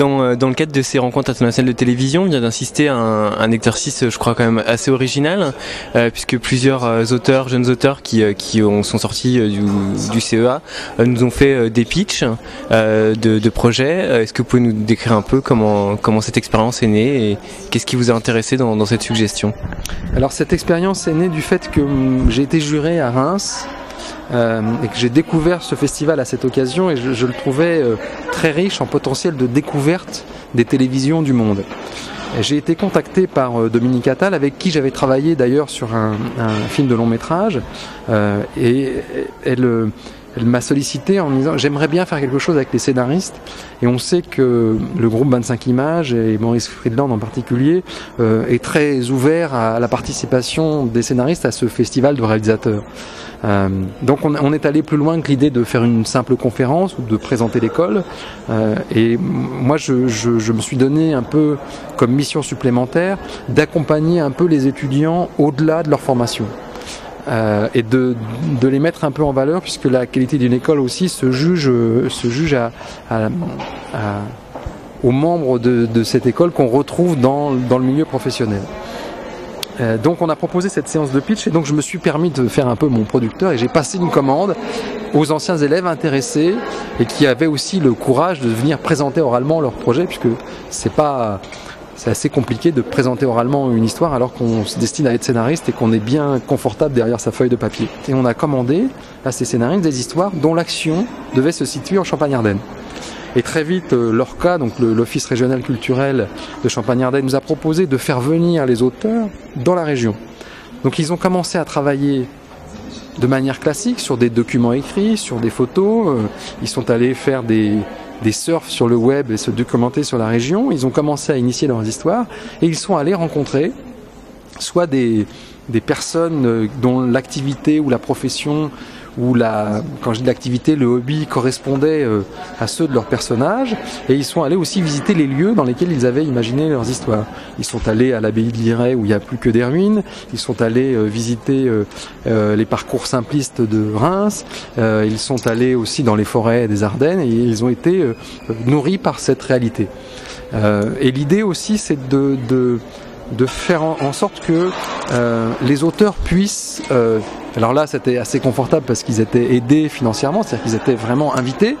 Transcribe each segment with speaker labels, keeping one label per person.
Speaker 1: dans, dans, le cadre de ces rencontres internationales de télévision, il vient d'insister à un, exercice, je crois, quand même assez original, euh, puisque plusieurs auteurs, jeunes auteurs qui, qui ont, sont sortis du, CEA, nous ont fait des pitchs de, projets. Est-ce que vous pouvez nous décrire un peu comment, cette expérience est née et qu'est-ce qui vous a intéressé dans, dans cette suggestion?
Speaker 2: Alors cette expérience est née du fait que hum, j'ai été juré à Reims euh, et que j'ai découvert ce festival à cette occasion et je, le trouvais euh, très riche en potentiel de découverte des télévisions du monde. J'ai été contacté par euh, Dominique Attal, avec qui j'avais travaillé d'ailleurs sur un, film de long métrage, et elle, elle m'a sollicité en me disant j'aimerais bien faire quelque chose avec les scénaristes et on sait que le groupe 25 images et Maurice Friedland en particulier euh, est très ouvert à la participation des scénaristes à ce festival de réalisateurs. Euh, donc on, est allé plus loin que l'idée de faire une simple conférence ou de présenter l'école euh, et moi je me suis donné un peu comme mission supplémentaire d'accompagner un peu les étudiants au-delà de leur formation. Euh, et de, les mettre un peu en valeur puisque la qualité d'une école aussi se juge, à, aux membres de, de cette école qu'on retrouve dans, dans, le milieu professionnel. Euh, donc on a proposé cette séance de pitch et donc je me suis permis de faire un peu mon producteur et j'ai passé une commande aux anciens élèves intéressés et qui avaient aussi le courage de venir présenter oralement leur projet puisque c'est pas c'est assez compliqué de présenter oralement une histoire alors qu'on se destine à être scénariste et qu'on est bien confortable derrière sa feuille de papier. Et on a commandé à ces scénaristes des histoires dont l'action devait se situer en Champagne-Ardenne. Et très vite, euh, l'ORCA, donc l'Office régional culturel de Champagne-Ardenne, nous a proposé de faire venir les auteurs dans la région. Donc ils ont commencé à travailler de manière classique sur des documents écrits, sur des photos. Euh, ils sont allés faire des, des surfs sur le web et se documenter sur la région. Ils ont commencé à initier leurs histoires et ils sont allés rencontrer soit des, des personnes euh, dont l'activité ou la profession où la, quand je dis l'activité, le hobby correspondait euh, à ceux de leurs personnages, et ils sont allés aussi visiter les lieux dans lesquels ils avaient imaginé leurs histoires. Ils sont allés à l'abbaye de Liray où il n'y a plus que des ruines, ils sont allés euh, visiter euh, les parcours simplistes de Reims, ils sont allés aussi dans les forêts des Ardennes, et ils ont été nourris par cette réalité. et l'idée aussi, c'est de, de de faire en, sorte que euh, les auteurs puissent euh, alors là c'était assez confortable parce qu'ils étaient aidés financièrement c'est-à-dire qu'ils étaient vraiment invités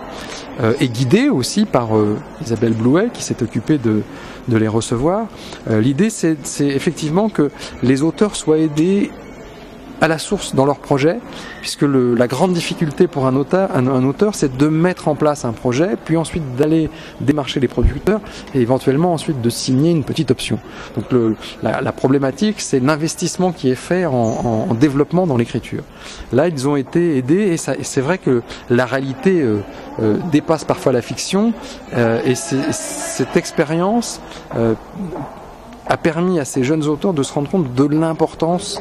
Speaker 2: euh, et guidés aussi par euh, Isabelle Blouet qui s'est occupée de, de les recevoir. Euh, l'idée c'est effectivement que les auteurs soient aidés à la source dans leur projet, puisque le, la grande difficulté pour un auteur, un, un auteur, c'est de mettre en place un projet, puis ensuite d'aller démarcher les producteurs et éventuellement ensuite de signer une petite option. Donc le, la, la, problématique, c'est l'investissement qui est fait en, en, en développement dans l'écriture. Là, ils ont été aidés et, et c'est vrai que la réalité euh, euh, dépasse parfois la fiction euh, et cette expérience euh, a permis à ces jeunes auteurs de se rendre compte de l'importance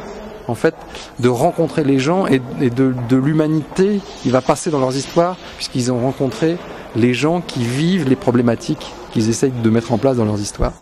Speaker 2: en fait, de rencontrer les gens et, de, de l'humanité qui va passer dans leurs histoires, puisqu'ils ont rencontré les gens qui vivent les problématiques qu'ils essayent de mettre en place dans leurs histoires.